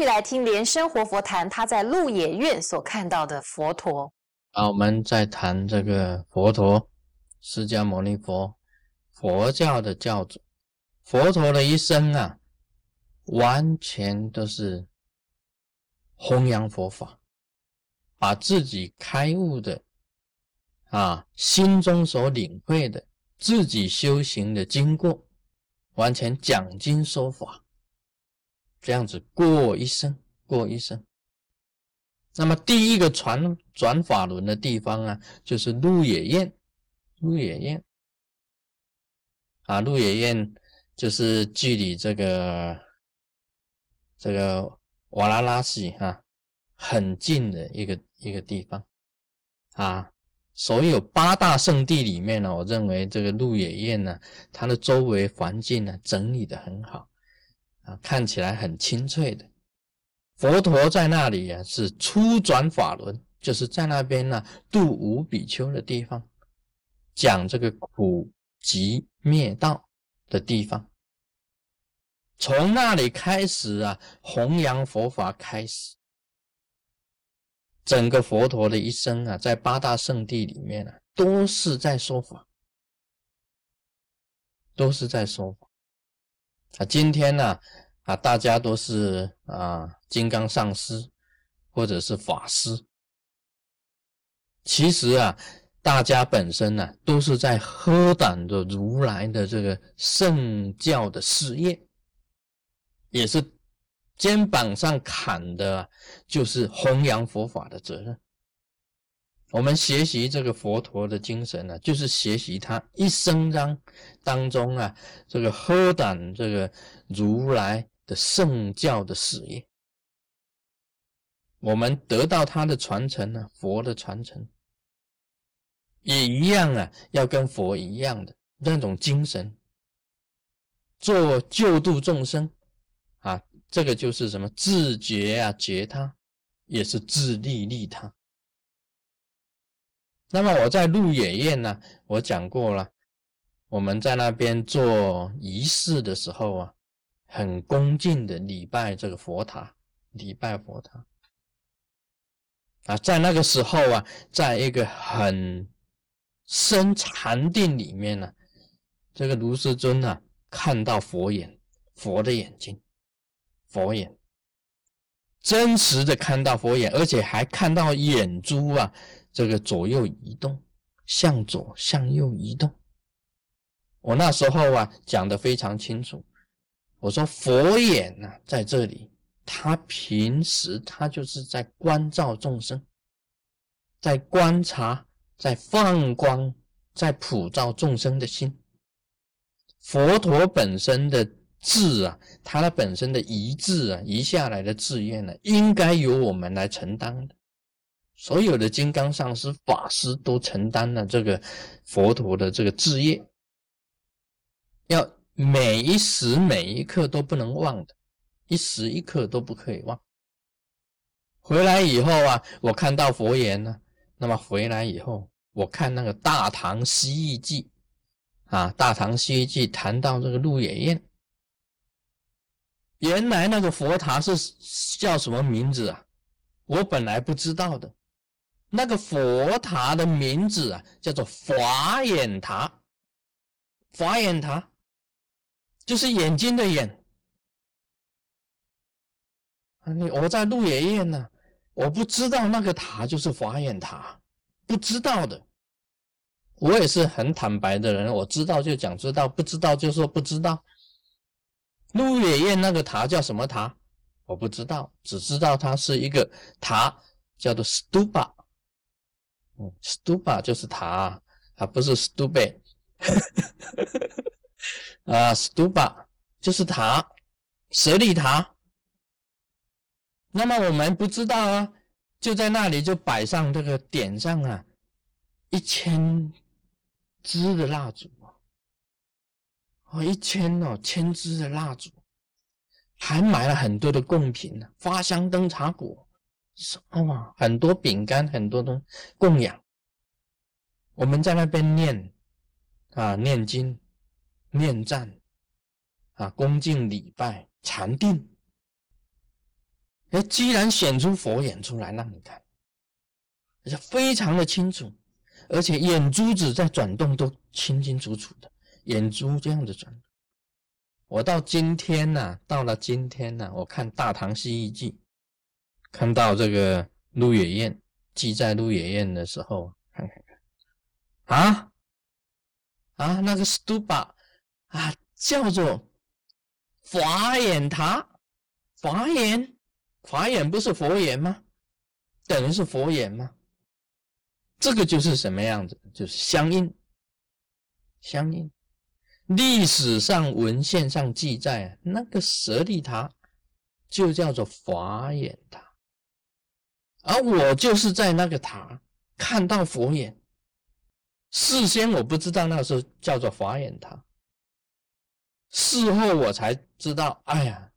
续来听莲生活佛谈他在鹿野苑所看到的佛陀。啊，我们在谈这个佛陀，释迦牟尼佛，佛教的教主。佛陀的一生啊，完全都是弘扬佛法，把自己开悟的啊，心中所领会的，自己修行的经过，完全讲经说法。这样子过一生，过一生。那么第一个传转法轮的地方啊，就是鹿野苑。鹿野苑啊，鹿野苑就是距离这个这个瓦拉拉西啊很近的一个一个地方啊。所有八大圣地里面呢，我认为这个鹿野苑呢，它的周围环境呢整理的很好。看起来很清脆的佛陀在那里啊，是初转法轮，就是在那边呢度无比丘的地方，讲这个苦集灭道的地方。从那里开始啊，弘扬佛法开始，整个佛陀的一生啊，在八大圣地里面啊，都是在说法，都是在说法。啊，今天呢，啊，大家都是啊，金刚上师或者是法师。其实啊，大家本身呢，都是在喝胆的如来的这个圣教的事业，也是肩膀上扛的，就是弘扬佛法的责任。我们学习这个佛陀的精神呢，就是学习他一生当当中啊，这个喝胆这个如来的圣教的事业，我们得到他的传承呢，佛的传承。也一样啊，要跟佛一样的那种精神，做救度众生啊，这个就是什么自觉啊，觉他，也是自利利他。那么我在鹿野苑呢，我讲过了，我们在那边做仪式的时候啊，很恭敬的礼拜这个佛塔，礼拜佛塔啊，在那个时候啊，在一个很深禅定里面呢，这个卢世尊呢看到佛眼，佛的眼睛，佛眼，真实的看到佛眼，而且还看到眼珠啊。这个左右移动，向左向右移动。我那时候啊讲的非常清楚，我说佛眼呢在这里，他平时他就是在关照众生，在观察，在放光，在普照众生的心。佛陀本身的志啊，他的本身的遗志啊，遗下来的志愿呢，应该由我们来承担的。所有的金刚上师、法师都承担了这个佛陀的这个志业，要每一时每一刻都不能忘的，一时一刻都不可以忘。回来以后啊，我看到佛言呢，那么回来以后，我看那个《大唐西域记》啊，《大唐西域记》谈到这个鹿野苑，原来那个佛塔是叫什么名字啊？我本来不知道的。那个佛塔的名字啊，叫做法眼塔。法眼塔就是眼睛的眼。你我在鹿野苑呢，我不知道那个塔就是法眼塔，不知道的。我也是很坦白的人，我知道就讲知道，不知道就说不知道。鹿野苑那个塔叫什么塔？我不知道，只知道它是一个塔，叫做 stupa。Stupa 就是塔啊，不是 stupid 啊，stupa 就是塔，舍利塔。那么我们不知道啊，就在那里就摆上这个点上啊，一千支的蜡烛哦，一千哦，千支的蜡烛，还买了很多的贡品呢，花香灯茶果。什么嘛，很多饼干，很多的供养。我们在那边念啊，念经、念赞啊，恭敬礼拜、禅定。哎，既然显出佛眼出来让你看，而且非常的清楚，而且眼珠子在转动都清清楚楚的，眼珠这样子转。我到今天呢，到了今天呢，我看《大唐西域记》，看到这个鹿野苑记载鹿野苑的时候，看看看，啊啊，那个 stupa 啊，叫做法眼塔，法眼。法眼不是佛眼吗？等于是佛眼吗？这个就是什么样子？就是相应，相应。历史上文献上记载，那个舍利塔就叫做法眼塔，而我就是在那个塔看到佛眼。事先我不知道那时候叫做法眼塔，事后我才知道，哎呀，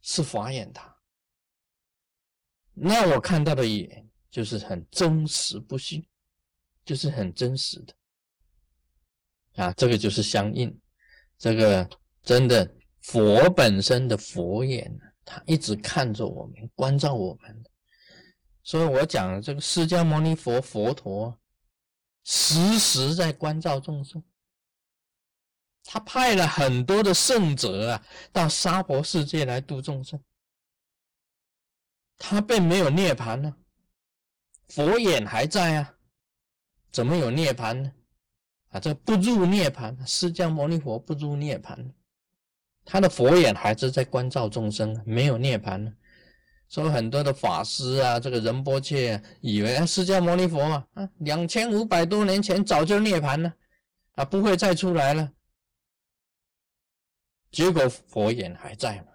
是法眼塔。那我看到的也就是很真实不虚，就是很真实的啊，这个就是相应，这个真的佛本身的佛眼，他一直看着我们，关照我们。所以我讲这个释迦牟尼佛佛陀，时时在关照众生，他派了很多的圣者啊，到娑婆世界来度众生。他并没有涅槃呢，佛眼还在啊，怎么有涅槃呢？啊，这不入涅槃，释迦牟尼佛不入涅槃，他的佛眼还是在关照众生，没有涅槃呢。所以很多的法师啊，这个仁波切以为释迦牟尼佛嘛，啊，两千五百多年前早就涅槃了，啊，不会再出来了。结果佛眼还在嘛。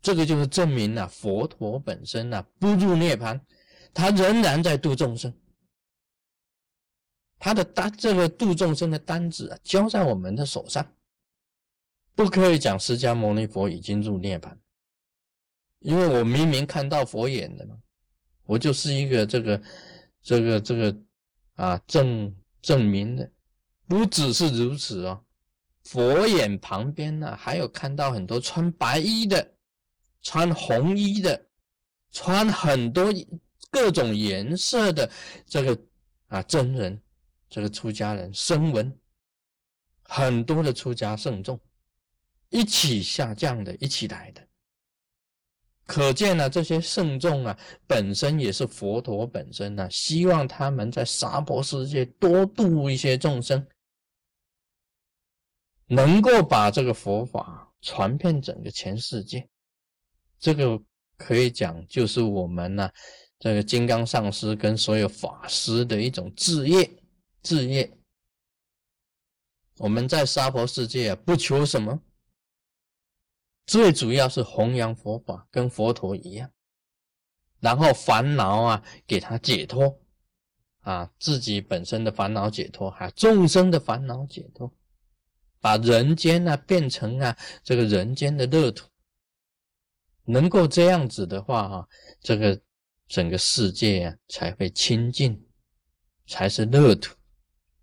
这个就是证明了佛陀本身呢不入涅槃，他仍然在度众生。他的单这个度众生的单子啊交在我们的手上，不可以讲释迦牟尼佛已经入涅槃，因为我明明看到佛眼的嘛，我就是一个这个这个这个啊证证明的，不只是如此哦，佛眼旁边呢还有看到很多穿白衣的。穿红衣的，穿很多各种颜色的这个啊真人，这个出家人声闻，很多的出家圣众一起下降的，一起来的，可见呢，这些圣众啊，本身也是佛陀本身呢，希望他们在娑婆世界多度一些众生，能够把这个佛法传遍整个全世界。这个可以讲，就是我们呢，这个金刚上师跟所有法师的一种志业，志业。我们在娑婆世界啊，不求什么，最主要是弘扬佛法，跟佛陀一样，然后烦恼啊，给他解脱，啊，自己本身的烦恼解脱，还众生的烦恼解脱，把人间呢变成啊，这个人间的乐土。能够这样子的话，哈，这个整个世界啊才会清净，才是乐土，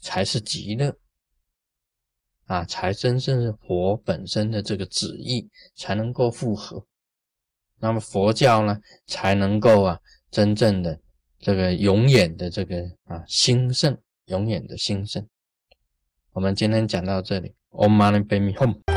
才是极乐，啊，才真正是佛本身的这个旨意才能够复合，那么佛教呢才能够啊真正的这个永远的这个啊兴盛，永远的兴盛。我们今天讲到这里，Om Mani Padme Hum。